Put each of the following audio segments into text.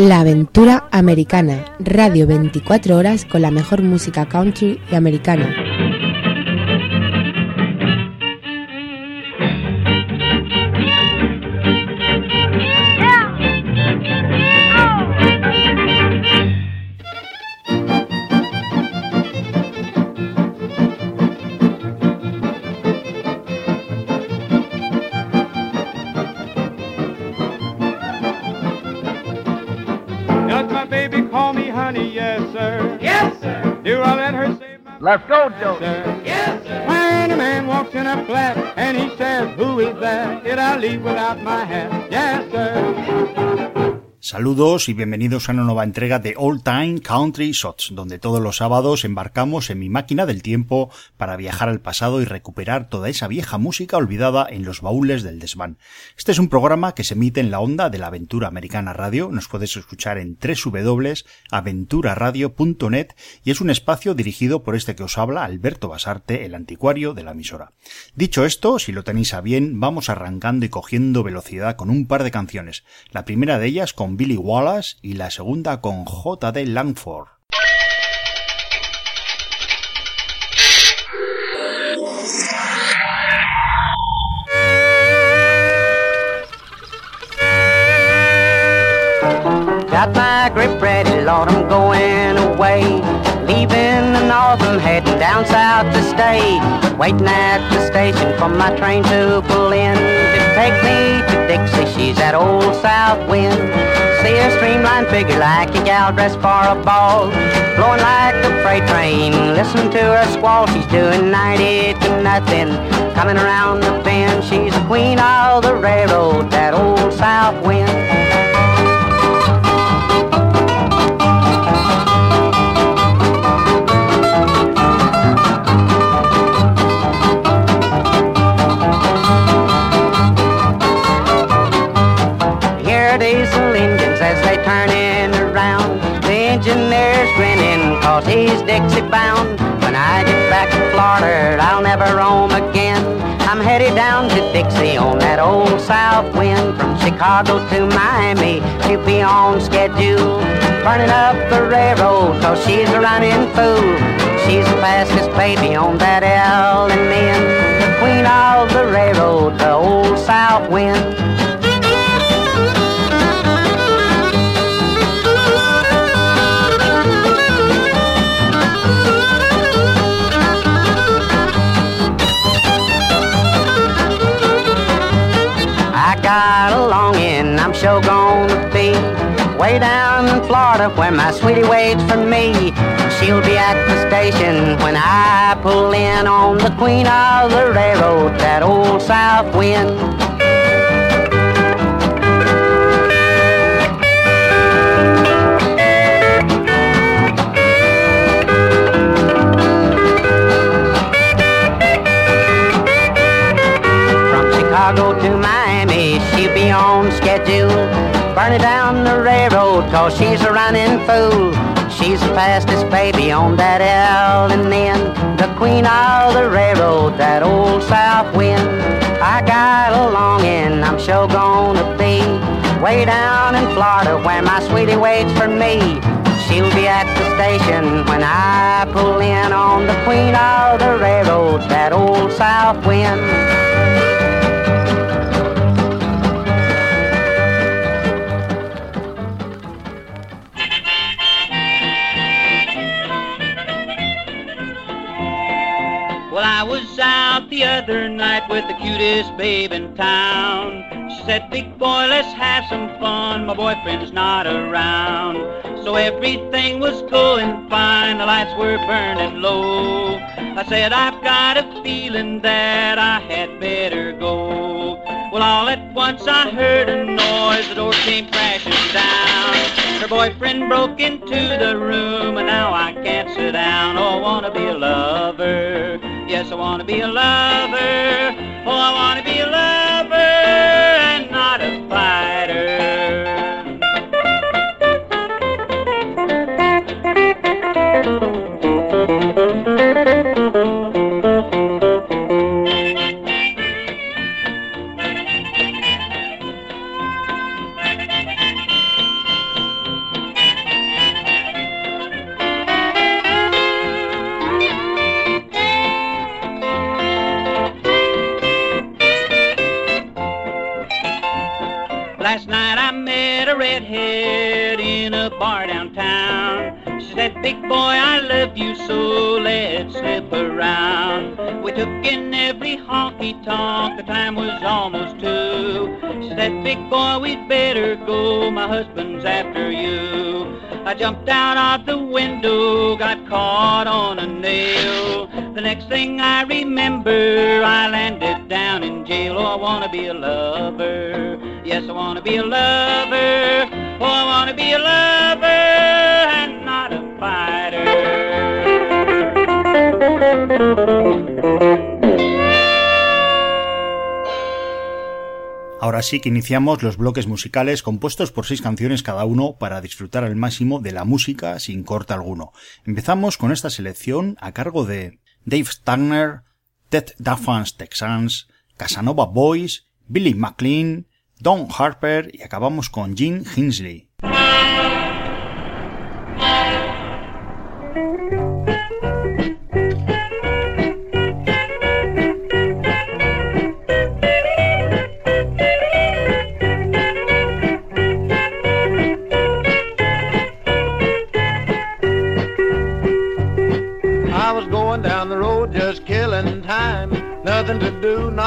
La Aventura Americana, radio 24 horas con la mejor música country y americana. Leave without my hat? Saludos y bienvenidos a una nueva entrega de All Time Country Shots, donde todos los sábados embarcamos en mi máquina del tiempo para viajar al pasado y recuperar toda esa vieja música olvidada en los baúles del desván. Este es un programa que se emite en la onda de la Aventura Americana Radio, nos puedes escuchar en www.aventuraradio.net y es un espacio dirigido por este que os habla, Alberto Basarte, el anticuario de la emisora. Dicho esto, si lo tenéis a bien, vamos arrancando y cogiendo velocidad con un par de canciones. La primera de ellas con Billy Wallace y la segunda con J.D. Langford. Got my grip ready, Lord, I'm going away. Leaving the north, I'm heading down south to stay. Waiting at the station for my train to pull in. To take me Dixie, she's that old south wind. See her streamlined figure like a gal dressed for a ball. Blowing like a freight train. Listen to her squall. She's doing 90 to nothing. Coming around the bend. She's the queen of the railroad. That old south wind. Dixie bound. When I get back to Florida, I'll never roam again. I'm headed down to Dixie on that old south wind. From Chicago to Miami, she'll be on schedule. Burning up the railroad, cause she's a running fool. She's the fastest baby on that L and N. The queen of the railroad, the old south wind. Got a longing I'm sure gonna be way down in Florida where my sweetie waits for me. She'll be at the station when I pull in on the queen of the railroad, that old south wind. From Chicago to she'll be on schedule. Burning down the railroad, cause she's a running fool. She's the fastest baby on that L and N. The queen of the railroad, that old south wind. I got a longing, I'm sure gonna be way down in Florida where my sweetie waits for me. She'll be at the station when I pull in on the queen of the railroad, that old south wind. I was out the other night with the cutest babe in town. She said, big boy, let's have some fun. My boyfriend's not around. So everything was cool and fine. The lights were burning low. I said, I've got a feeling that I had better go. Well, all at once I heard a noise. The door came crashing down. Her boyfriend broke into the room, and now I can't sit down. Oh, wanna be a lover. Yes, I wanna be a lover. Oh, I wanna be a lover Big boy, I love you so, let's slip around. We took in every honky tonk, the time was almost two. She said, Big boy, we'd better go, my husband's after you. I jumped out of the window, got caught on a nail. The next thing I remember, I landed down in jail. Oh, I wanna be a lover. Yes, I wanna be a lover. Oh, I wanna be a lover Ahora sí que iniciamos los bloques musicales compuestos por seis canciones cada uno para disfrutar al máximo de la música sin corte alguno. Empezamos con esta selección a cargo de Dave Stagner, Ted Duffans Texans, Casanova Boys, Billy McLean, Don Harper y acabamos con Gene Hinsley.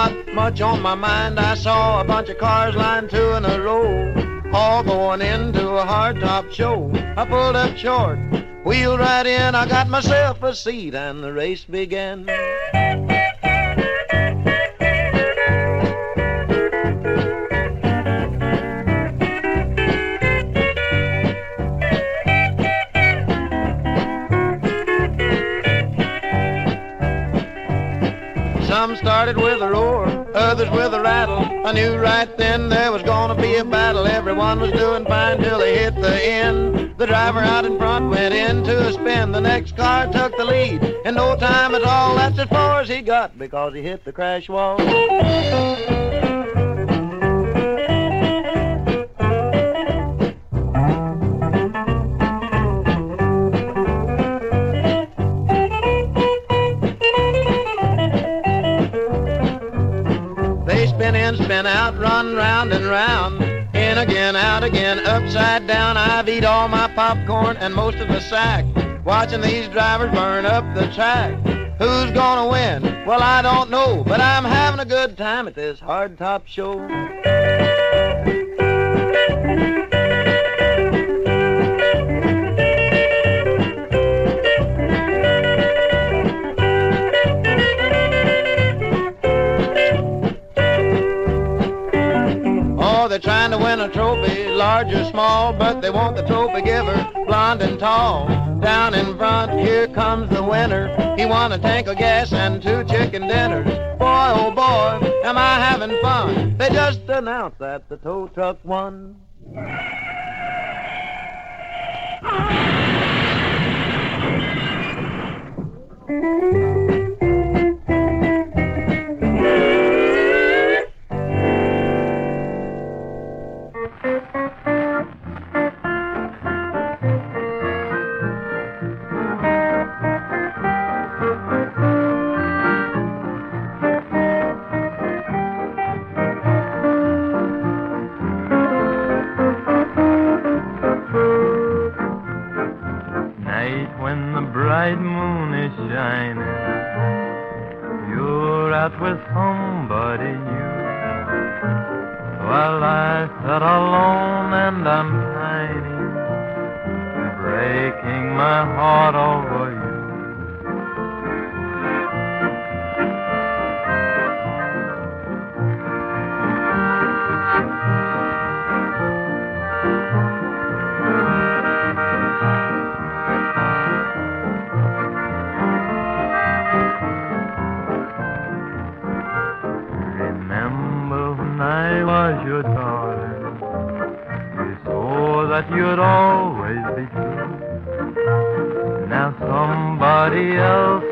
Not much on my mind. I saw a bunch of cars lined two in a row, all going into a hardtop show. I pulled up short, wheeled right in, I got myself a seat, and the race began. Some started with a roar, others with a rattle. I knew right then there was gonna be a battle. Everyone was doing fine till they hit the end. The driver out in front went into a spin. The next car took the lead. In no time at all, that's as far as he got because he hit the crash wall. Out, run round and round. In again, out again, upside down. I've eat all my popcorn and most of the sack. Watching these drivers burn up the track. Who's gonna win? Well, I don't know, but I'm having a good time at this hardtop show. a trophy, large or small, but they want the trophy giver, blond and tall. Down in front, here comes the winner. He won a tank of gas and two chicken dinners. Boy, oh boy, am I having fun. They just announced that the tow truck won. out with somebody new. Well, I sit alone and I'm pining, breaking my heart over. you'd always be true. Now somebody else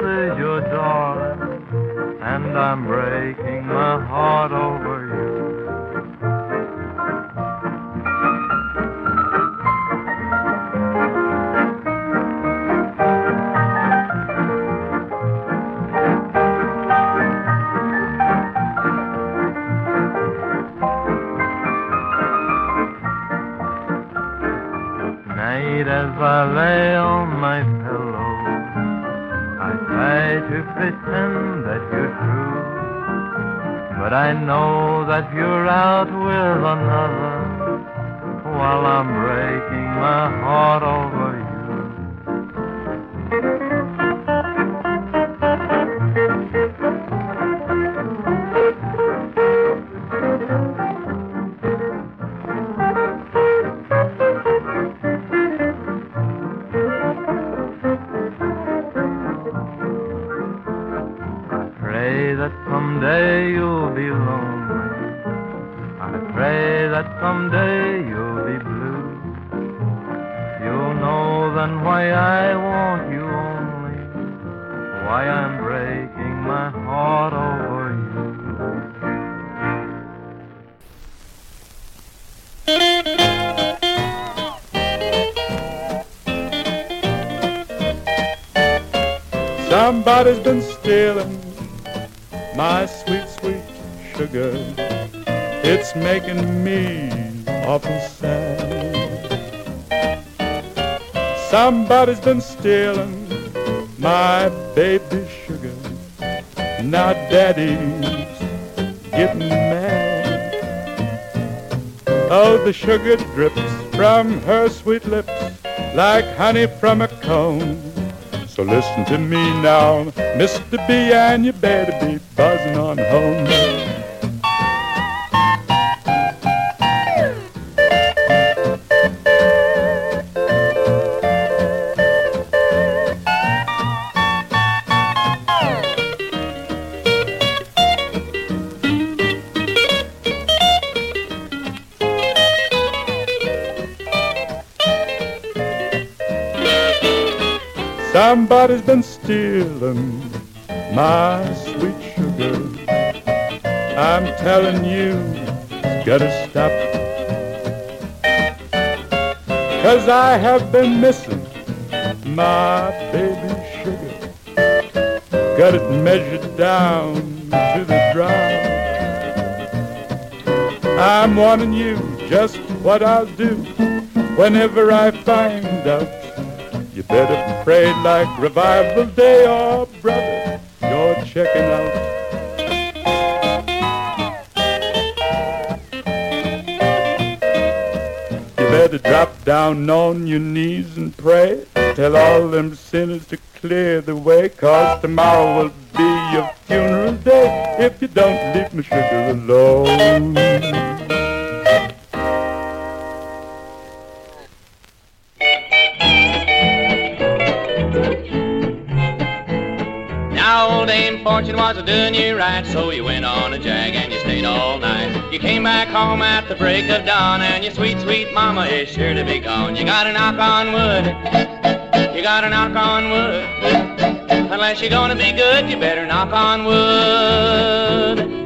Somebody's been stealing my sweet, sweet sugar. It's making me awful sad. Somebody's been stealing my baby sugar. Now daddy's getting mad. Oh, the sugar drips from her sweet lips like honey from a comb. So listen to me now, Mr. B, and you better be buzzing on home. Somebody's been stealing my sweet sugar. I'm telling you, gotta stop. Cause I have been missing my baby sugar. Got it measured down to the drop. I'm warning you just what I'll do whenever I find out you better pray like revival day, oh brother, you're checking out. You better drop down on your knees and pray. Tell all them sinners to clear the way, cause tomorrow will be your funeral day if you don't leave me sugar alone. Fortune was a doing you right, so you went on a jag and you stayed all night. You came back home at the break of dawn, and your sweet, sweet mama is sure to be gone. You gotta knock on wood, you gotta knock on wood. Unless you're gonna be good, you better knock on wood.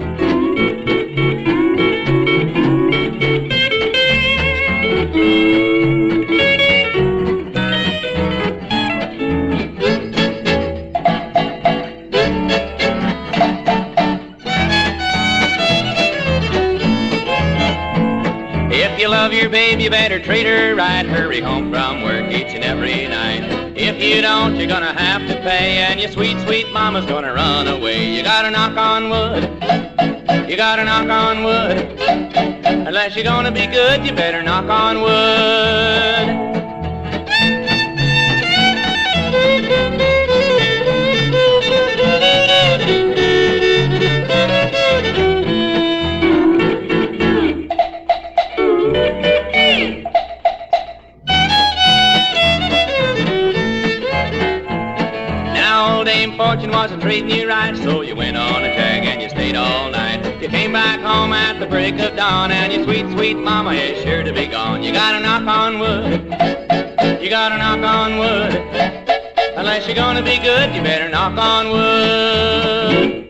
Love your babe, you better treat her right. Hurry home from work each and every night. If you don't, you're gonna have to pay, and your sweet, sweet mama's gonna run away. You gotta knock on wood. You gotta knock on wood. Unless you're gonna be good, you better knock on wood. Fortune wasn't treating you right, so you went on a jag and you stayed all night. You came back home at the break of dawn, and your sweet, sweet mama is sure to be gone. You gotta knock on wood. You gotta knock on wood. Unless you're gonna be good, you better knock on wood.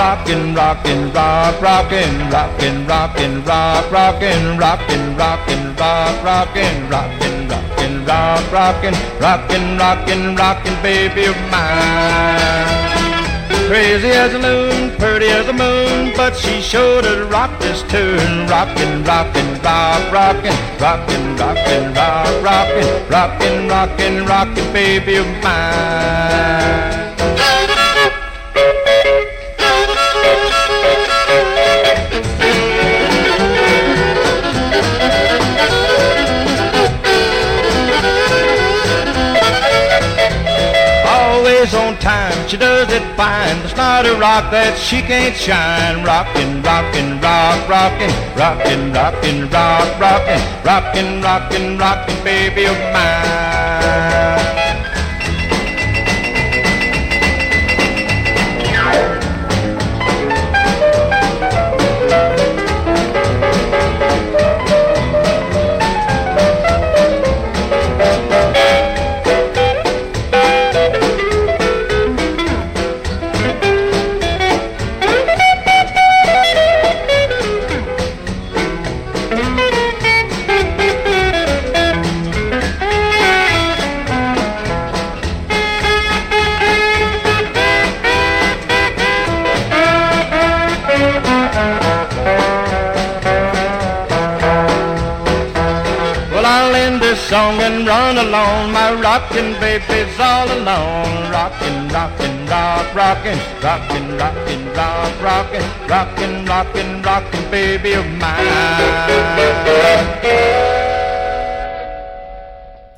Rockin', rockin', rock, rockin', rockin', rockin', rock, rockin', rockin', rockin', rock, rockin', rockin', rockin', rock, rockin', rockin', rockin', rockin', baby of mine. Crazy as a loon, pretty as a moon, but she sure to rock this tune. Rockin', rockin', rock, rockin', rockin', rockin', rock, rockin', rockin', rockin', rockin', baby of mine. She does it fine. There's not a rock that she can't shine. Rockin', rockin', rock, rockin', rockin', rockin', rock, rockin', rockin', rockin', rockin', baby of mine. My all. Rockin', rockin', rock, rockin', rockin', rockin', rock, rockin', rockin', rockin', rockin', baby of mine.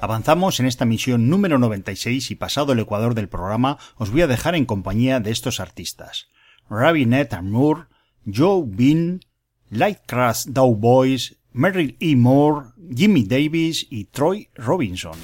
Avanzamos en esta misión número 96 y pasado el ecuador del programa os voy a dejar en compañía de estos artistas. Rabinet Moore, Joe Bean, Lightcraft Dow Boys, Merrill E. Moore, Jimmy Davis y Troy Robinson.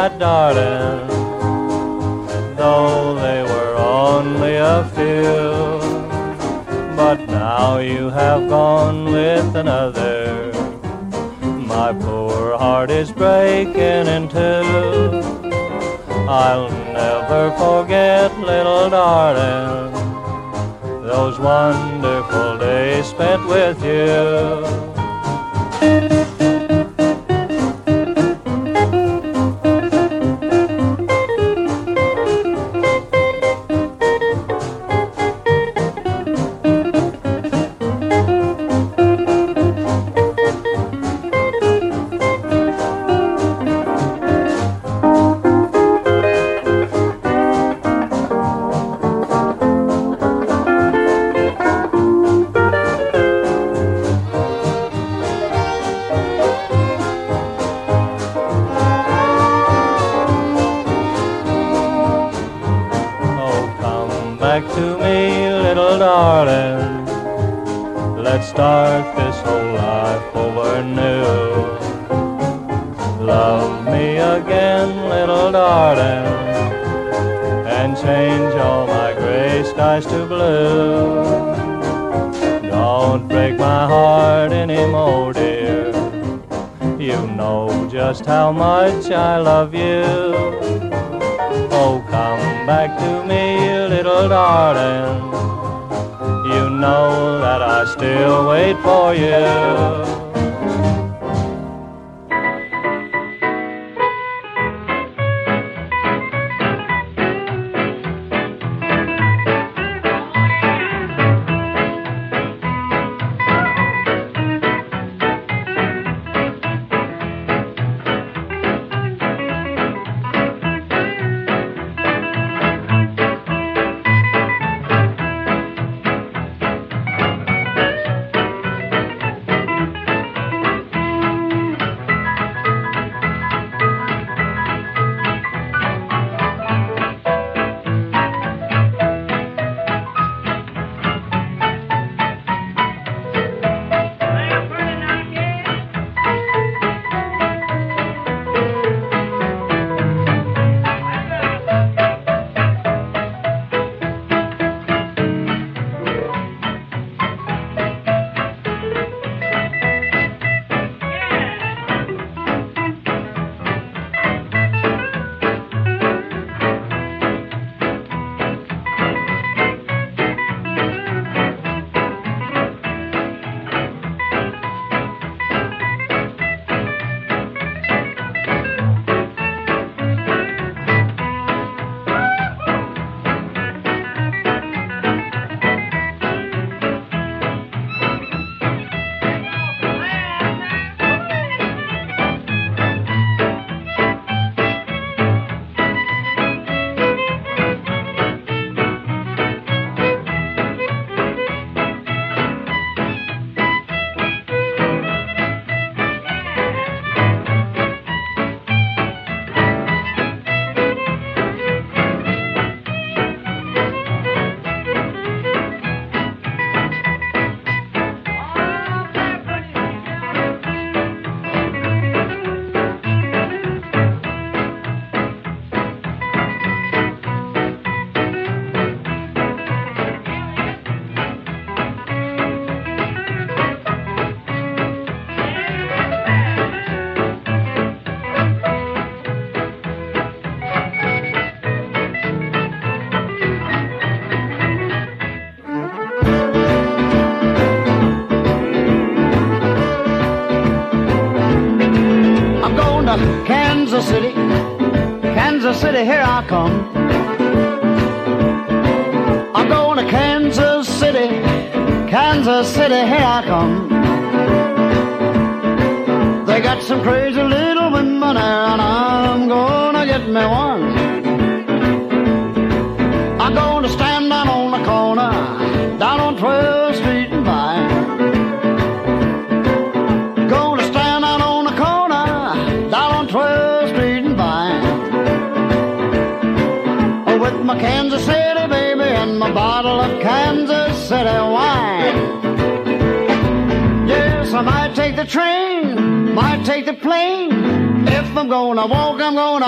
My darling, though they were only a few. But now you have gone with another. My poor heart is breaking in two. I'll never forget, little darling, those wonderful days spent with you. City,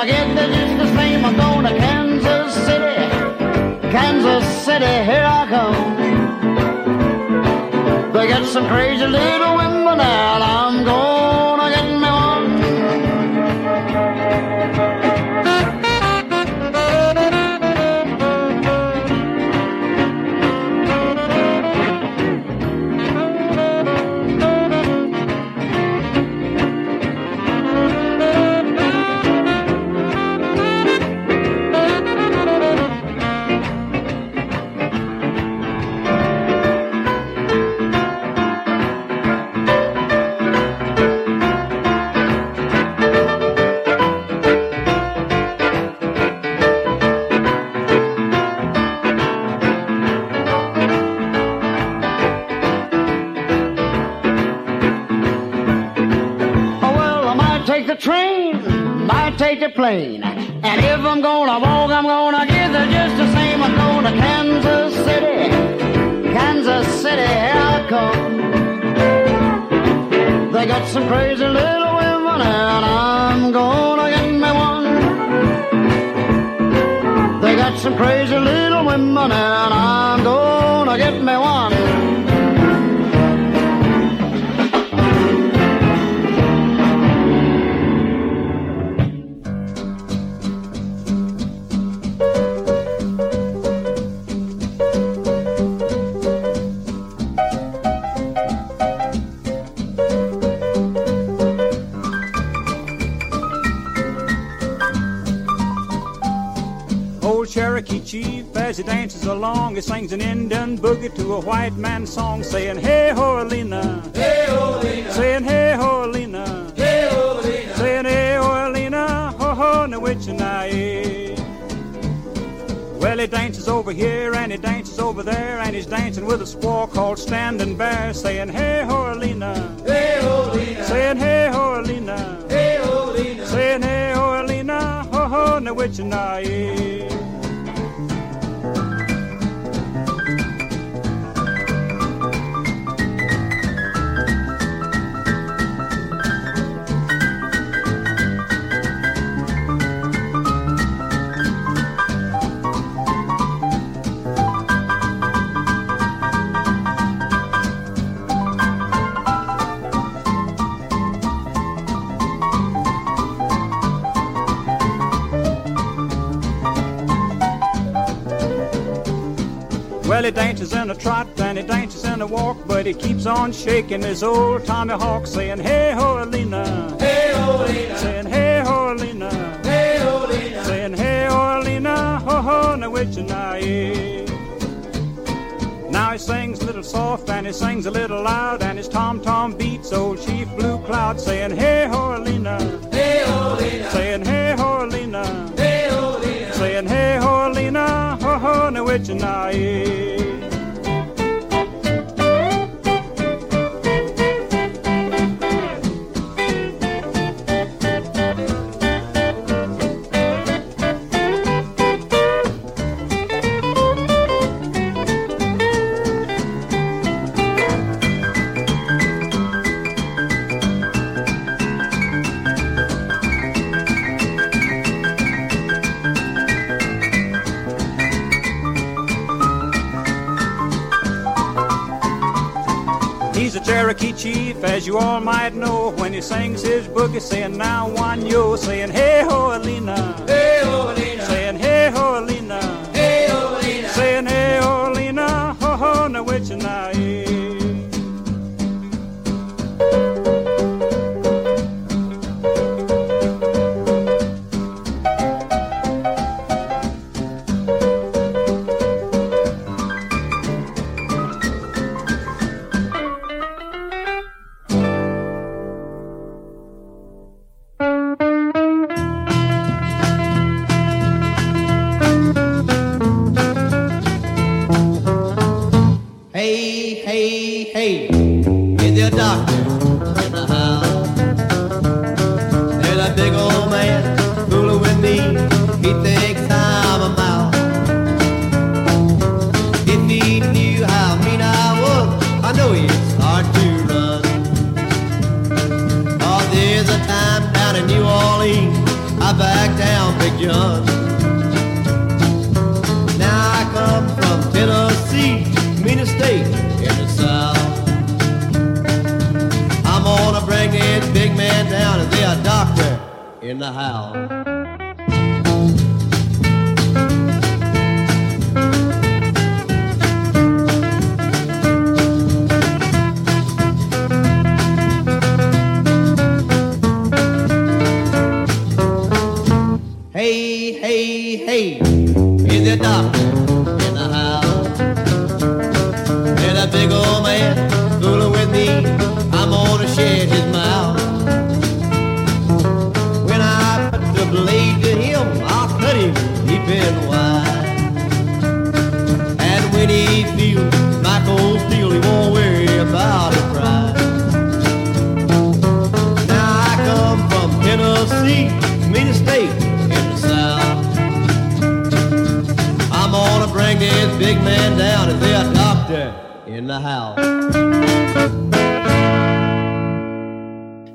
gonna get there just the same. I'm going to Kansas City, Kansas City, here I come. They got some crazy little women and I'm take the plane. And if I'm gonna walk, I'm gonna get there just the same. I'm going to Kansas City, Kansas City, here I come. They got some crazy little women, and I'm gonna get me one. They got some crazy little women, and I'm gonna get me one. He dances along, he sings an Indian boogie to a white man's song, saying, Hey ho, Alina. Hey ho, Alina. Saying, Hey ho, Alina. Hey ho, Alina. Saying, Hey ho, Alina. Ho ho, na. Well, he dances over here and he dances over there, and he's dancing with a squaw called Standing Bear, saying, Hey ho, Alina. Hey ho, Alina. Saying, Hey ho, Alina. Hey ho, Alina. Saying, Hey ho, Alina. Ho ho, na witchinai. Well, he dances in a trot and he dances in a walk, but he keeps on shaking his old tomahawk, saying, Hey ho, Alina. Hey ho, Alina. Saying, Hey ho, Alina. Hey ho, Alina. Saying, Hey ho, Alina. Ho ho, na witchinai. Now he sings a little soft and he sings a little loud, and his tom tom beats old Chief Blue Cloud, saying, Hey ho, Alina. Hey ho, Alina. Saying, Hey ho, Alina. Hey ho, Alina. Saying, Hey ho, Alina. Ho ho, na witchinai. He's a as you all might know, when he sings his boogie, saying now one yo, saying hey ho Alina, hey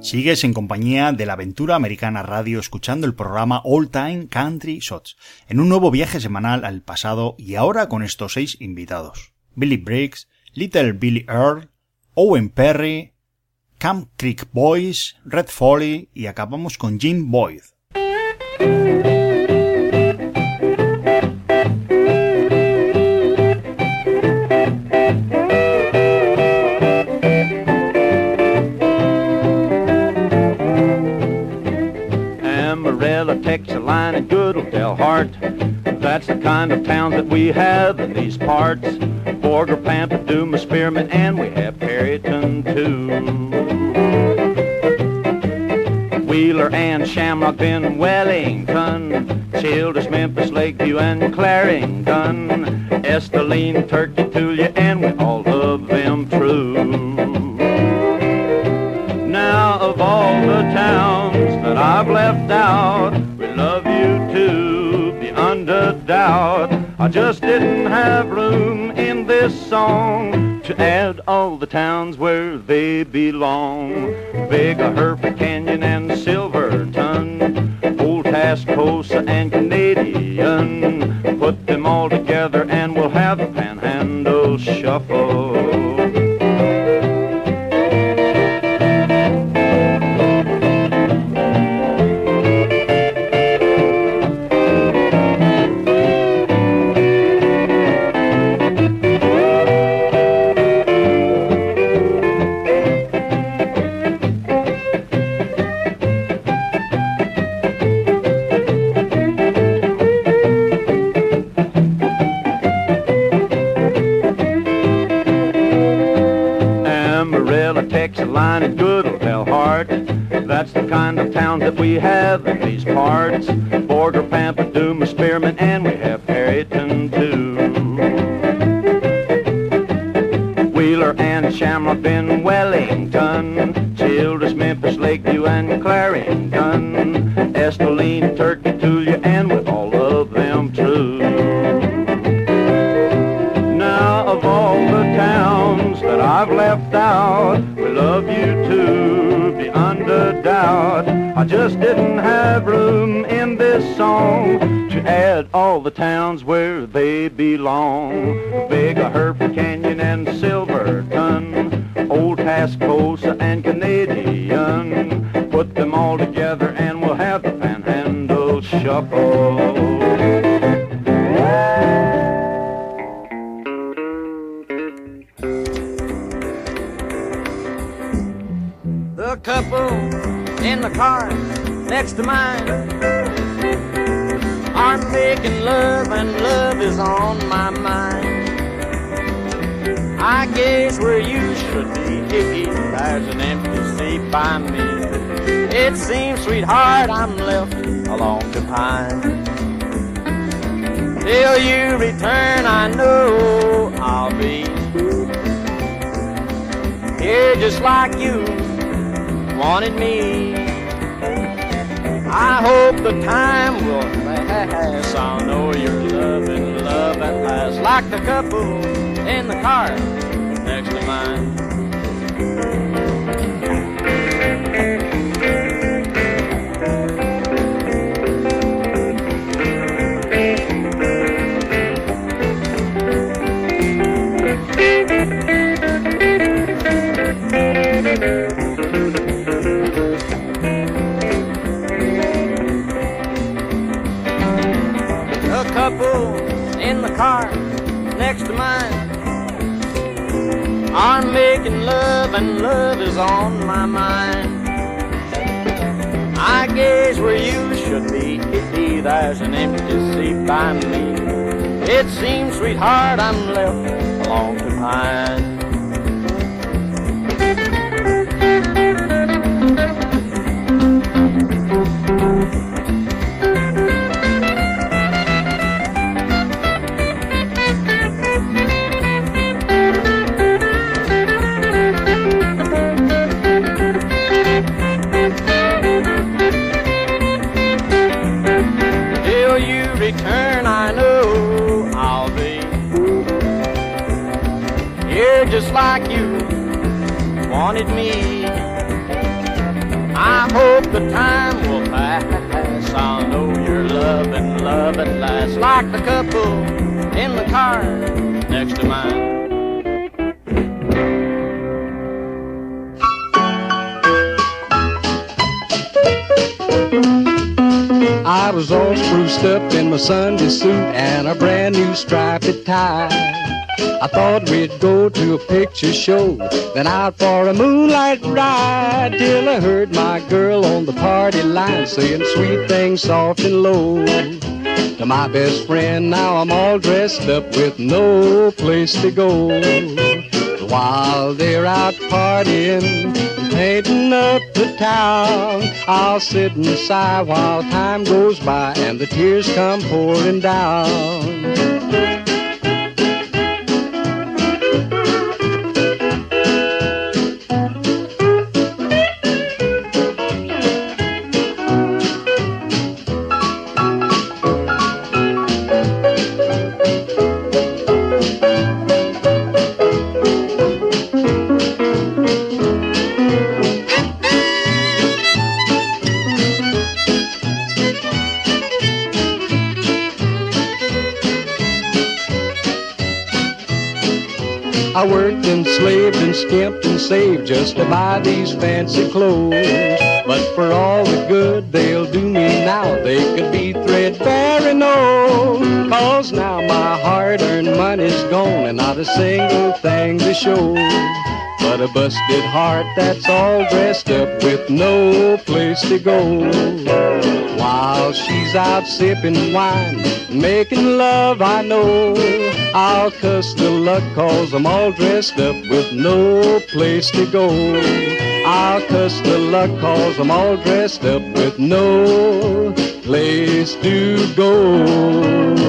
Sigues en compañía de la Aventura Americana Radio escuchando el programa All Time Country Shots, en un nuevo viaje semanal al pasado y ahora con estos seis invitados. Billy Briggs, Little Billy Earl, Owen Perry, Camp Creek Boys, Red Foley y acabamos con Jim Boyd. line at good Del Hart. That's the kind of town that we have in these parts. Borger, Pampaduma, Spearman, and we have Perryton too. Wheeler and Shamrock, Ben Wellington, Childress, Memphis, Lakeview, and Clarendon, Estelline, Turkey, Tulia, and we all of them true. Now of all the towns that I've left out, a doubt. I just didn't have room in this song to add all the towns where they belong. Vega, Hereford, Canyon, and Silverton, Old Tascosa and Canadian. Put them all together and we'll have a panhandle shuffle. Just like you wanted me. I hope the time will pass. I'll know you're loving love at last, like the couple in the car next to mine. to mine. I'm making love and love is on my mind. I guess where you should be, Kitty, there's an empty seat by me. It seems, sweetheart, I'm left alone to pine. Last, like the couple in the car was all spruced up in my Sunday suit and a brand new striped tie. I thought we'd go to a picture show, then out for a moonlight ride, till I heard my girl on the party line saying sweet things soft and low. To my best friend, now I'm all dressed up with no place to go. While they're out partying, painting up the town, I'll sit and sigh while time goes by and the tears come pouring down. Skimped and saved just to buy these fancy clothes. But for all the good they'll do me now, they could be threadbare and old. Cause now my hard-earned money's gone and not a single thing to show. But a busted heart that's all dressed up with no place to go. While she's out sipping wine, making love, I know. I'll cuss the luck cause I'm all dressed up with no place to go. I'll cuss the luck cause I'm all dressed up with no place to go.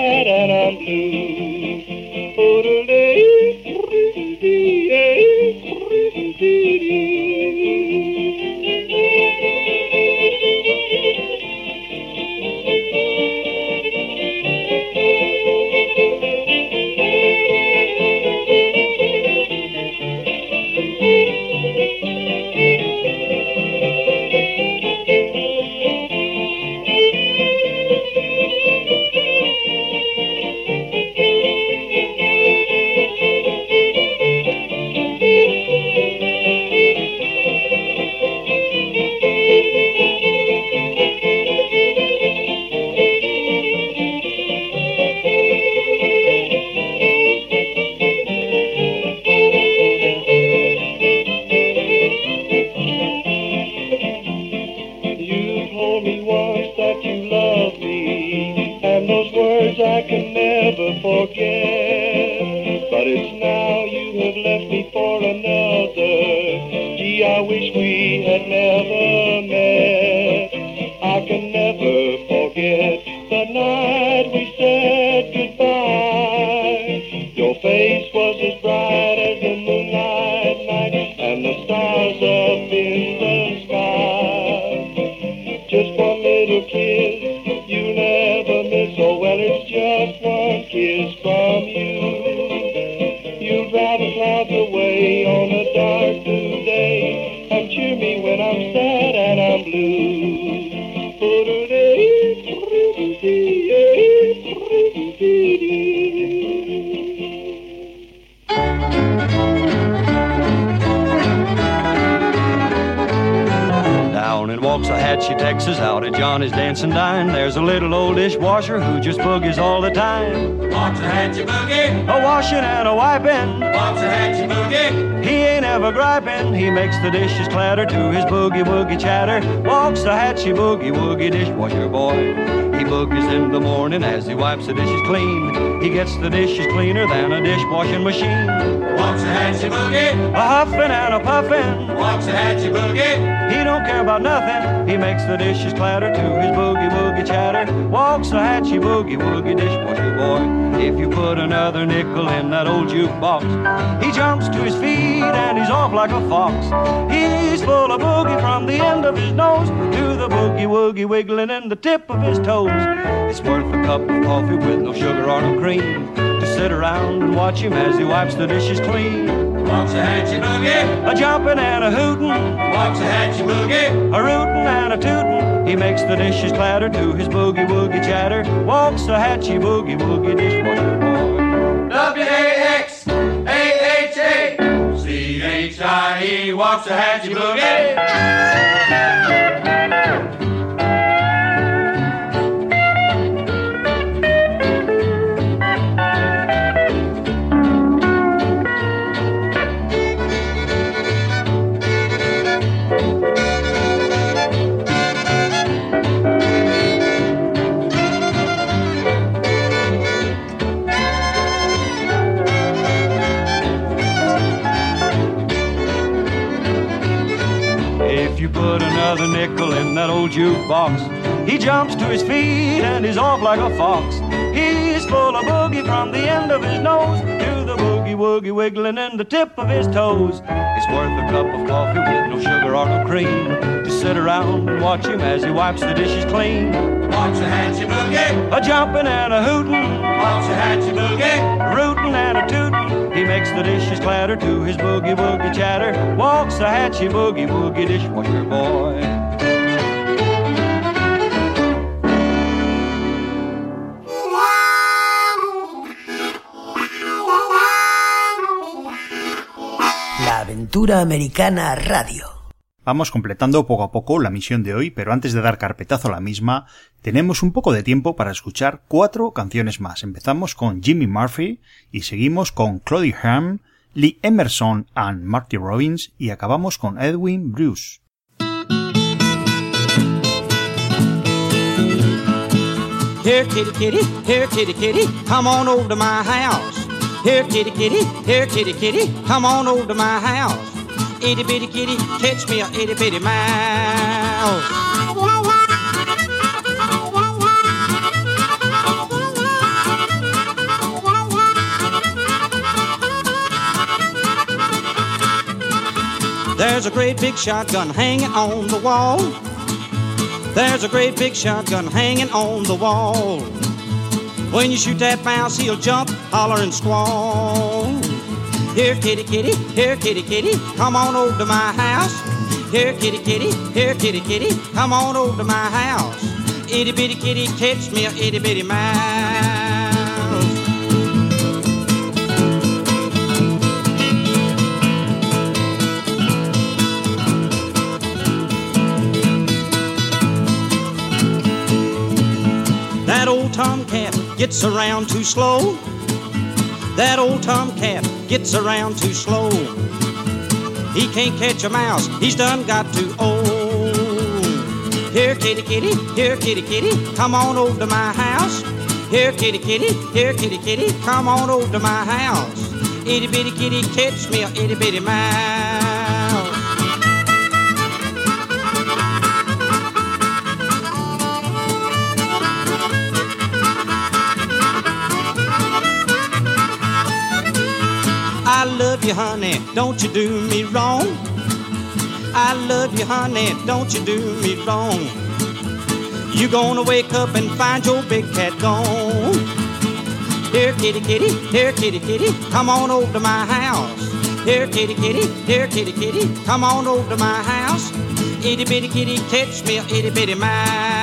I'm sad and Down in Waxahachie, Texas, out at Johnny's Dancing Dine, there's a little old dishwasher who just boogies all the time. Waxahachie boogie, A washing and a wiping, Waxahachie boogie, he ain't ever griping. He makes the dishes clatter to his boogie woogie chatter. Waxahachie boogie woogie dishwasher boy. He boogies in the morning as he wipes the dishes clean. He gets the dishes cleaner than a dishwashing machine. Waxahachie boogie, A huffing and a puffing, Waxahachie boogie, he don't care about nothing. He makes the dishes clatter to his boogie woogie chatter. Waxahachie boogie woogie dishwasher boy. If you put another nickel in that old jukebox, he jumps to his feet and he's off like a fox. He's full of boogie from the end of his nose to the boogie woogie wiggling in the tip of his toes. It's worth a cup of coffee with no sugar or no cream to sit around and watch him as he wipes the dishes clean. Waxahachie boogie, A jumping and a hooting, Waxahachie boogie, a rootin' and a tootin'. He makes the dishes clatter to his boogie woogie chatter. Waxahachie boogie woogie dishwasher boy. W-A-X-A-H-A-C-H-I-E, Waxahachie a If you another nickel in that old jukebox, he jumps to his feet and he's off like a fox. He's full of boogie from the end of his nose to the boogie woogie wiggling in the tip of his toes. It's worth a cup of coffee with no sugar or no cream to sit around and watch him as he wipes the dishes clean. Waxahachie boogie, A jumping and a hooting, Waxahachie boogie, a rootin' and a tootin'. He makes the dishes clatter to his boogie woogie chatter. Waxahachie boogie woogie dishwasher boy. Aventura Americana Radio. Vamos completando poco a poco la misión de hoy, pero antes de dar carpetazo a la misma, tenemos un poco de tiempo para escuchar cuatro canciones más. Empezamos con Jimmy Murphy y seguimos con Claudie Ham, Lee Emerson and Marty Robbins y acabamos con Edwin Bruce. Here, kitty, kitty, here, kitty, kitty, come on over to my house. Here, kitty, kitty, here, kitty, kitty, come on over to my house. Itty bitty kitty, catch me a itty bitty mouse. There's a great big shotgun hanging on the wall. There's a great big shotgun hanging on the wall. When you shoot that mouse, he'll jump, holler, and squall. Here, kitty, kitty, here, kitty, kitty, come on over to my house. Here, kitty, kitty, here, kitty, kitty, come on over to my house. Itty bitty kitty, catch me a itty bitty mouse. That old tomcat gets around too slow. That old tomcat gets around too slow. He can't catch a mouse, he's done got too old. Here, kitty, kitty, here, kitty, kitty, come on over to my house. Here, kitty, kitty, here, kitty, kitty, come on over to my house. Itty bitty kitty, catch me a itty bitty mouse. You, honey, don't you do me wrong. I love you, honey, don't you do me wrong. You gonna wake up and find your big cat gone. Here, kitty, kitty, here, kitty, kitty, come on over to my house. Here, kitty, kitty, here, kitty, kitty, come on over to my house. Itty bitty kitty, catch me itty bitty mouse.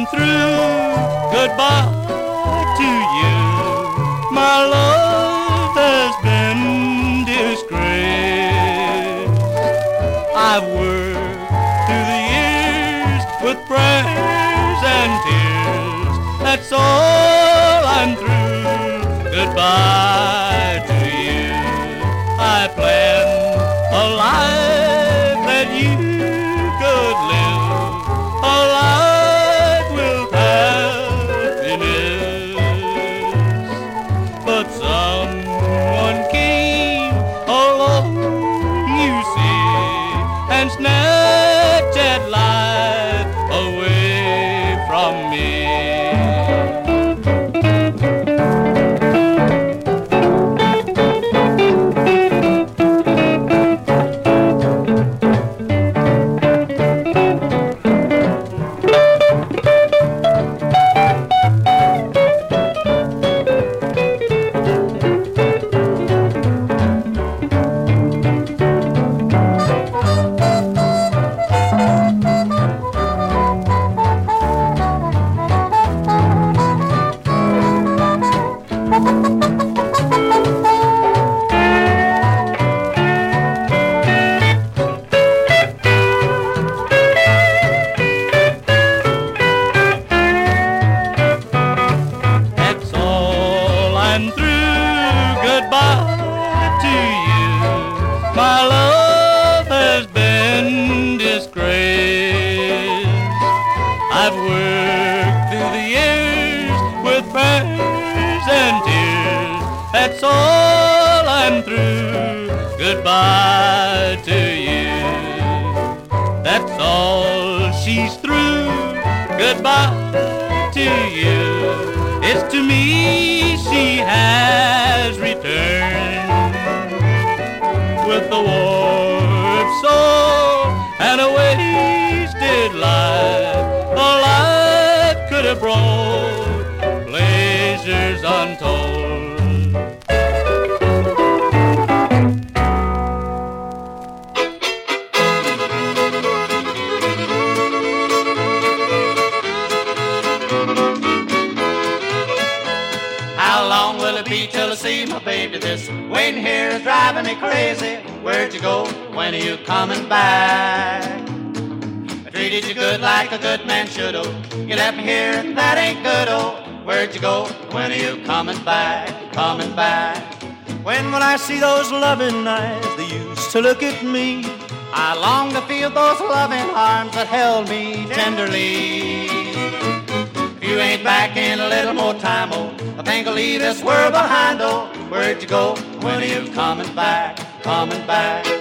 I'm through. Goodbye to you. My love has been disgraced. I've worked through the years with prayers and tears. That's all I'm through. Goodbye here is driving me crazy. Where'd you go? When are you coming back? I treated you good like a good man should, oh. You left me here that ain't good, oh. Where'd you go? When are you coming back? Coming back? When will I see those loving eyes that used to look at me? I long to feel those loving arms that held me tenderly. If you ain't back in a little more time, oh, I think I'll leave this world behind, oh. Where'd you go? When are you coming back? Coming back?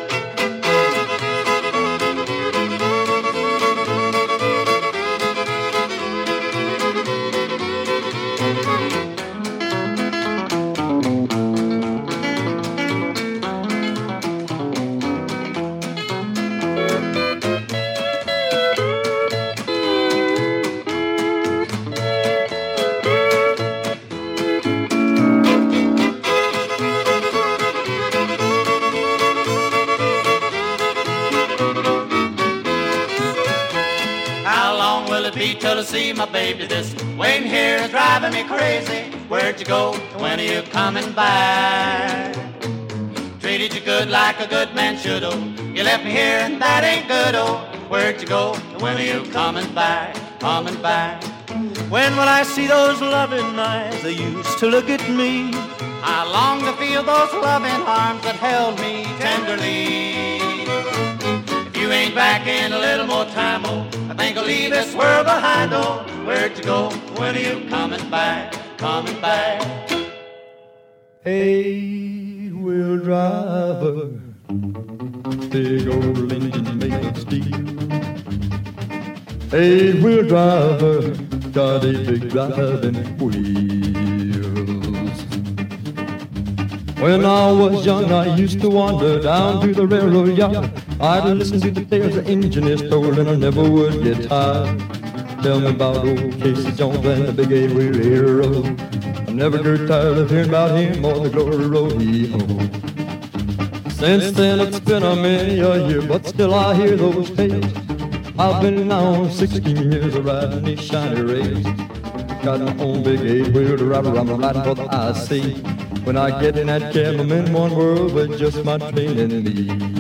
My baby? This waiting here is driving me crazy. Where'd you go? When are you coming back? Treated you good like a good man should, oh. You left me here and that ain't good, oh. Where'd you go? When are you coming back? Coming back? When will I see those loving eyes that used to look at me? I long to feel those loving arms that held me tenderly. You ain't back in a little more time, oh, I think I'll leave this world behind, oh. Where'd you go? When are you coming back? Coming back? Eight wheel driver, big old engine made of steel. Eight wheel driver, got a big driving wheels. When I was young, I used to wander down to the railroad yard. I'd listen to the tales the engineers told, and I never would get tired. Tell me about old Casey Jones and the big eight wheel hero. I never grew tired of hearing about him or the glory road he home. Since then it's been a many a year, but still I hear those tales. I've been now 16 years of riding these shiny rails. Got my own big eight wheel to ride around, I'm riding for the I see. When I get in that cab, I'm in one world with just my train and me.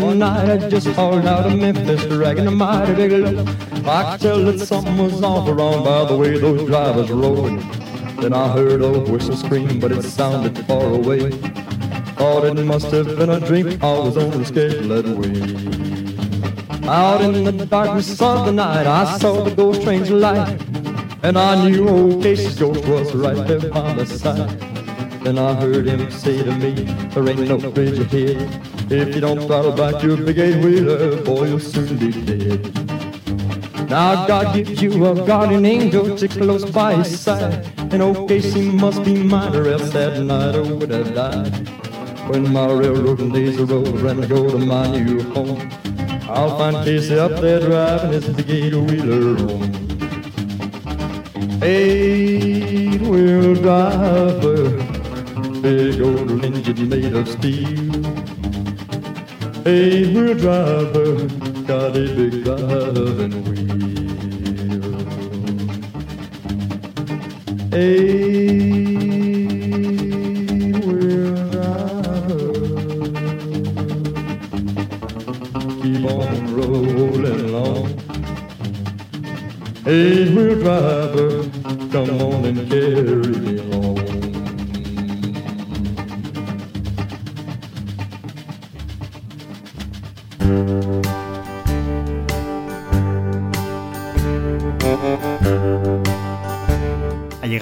One night I just hauled out of Memphis, dragging a mighty big load. I could tell that something was awful wrong by the way those drivers rode. Then I heard a whistle scream, but it sounded far away. Thought it must have been a dream, I was only scared that way. Out in the darkness of the night, I saw the ghost train's light. And I knew old Casey's ghost was right there by my side. Then I heard him say to me, there ain't no bridge ahead. If you don't throttle back your big eight-wheeler, boy, you'll soon be dead. Now God gives you a guardian angel to close by his side. And old Casey must be mine, or else that night I would have died. When my railroad days are over and I go to my new home, I'll find Casey up there driving his big eight-wheeler home. Eight-wheel driver, big old engine made of steel. Eight-wheel driver, got a big driving wheel. Eight-wheel driver, keep on rolling along. Eight-wheel driver, come on and carry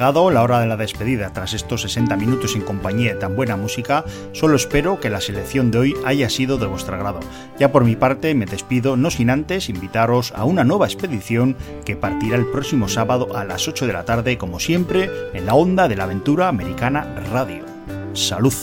la hora de la despedida. Tras estos 60 minutos en compañía de tan buena música, solo espero que la selección de hoy haya sido de vuestro agrado. Ya por mi parte me despido, no sin antes invitaros a una nueva expedición que partirá el próximo sábado a las 8 de la tarde, como siempre, en la onda de la aventura americana radio. ¡Salud!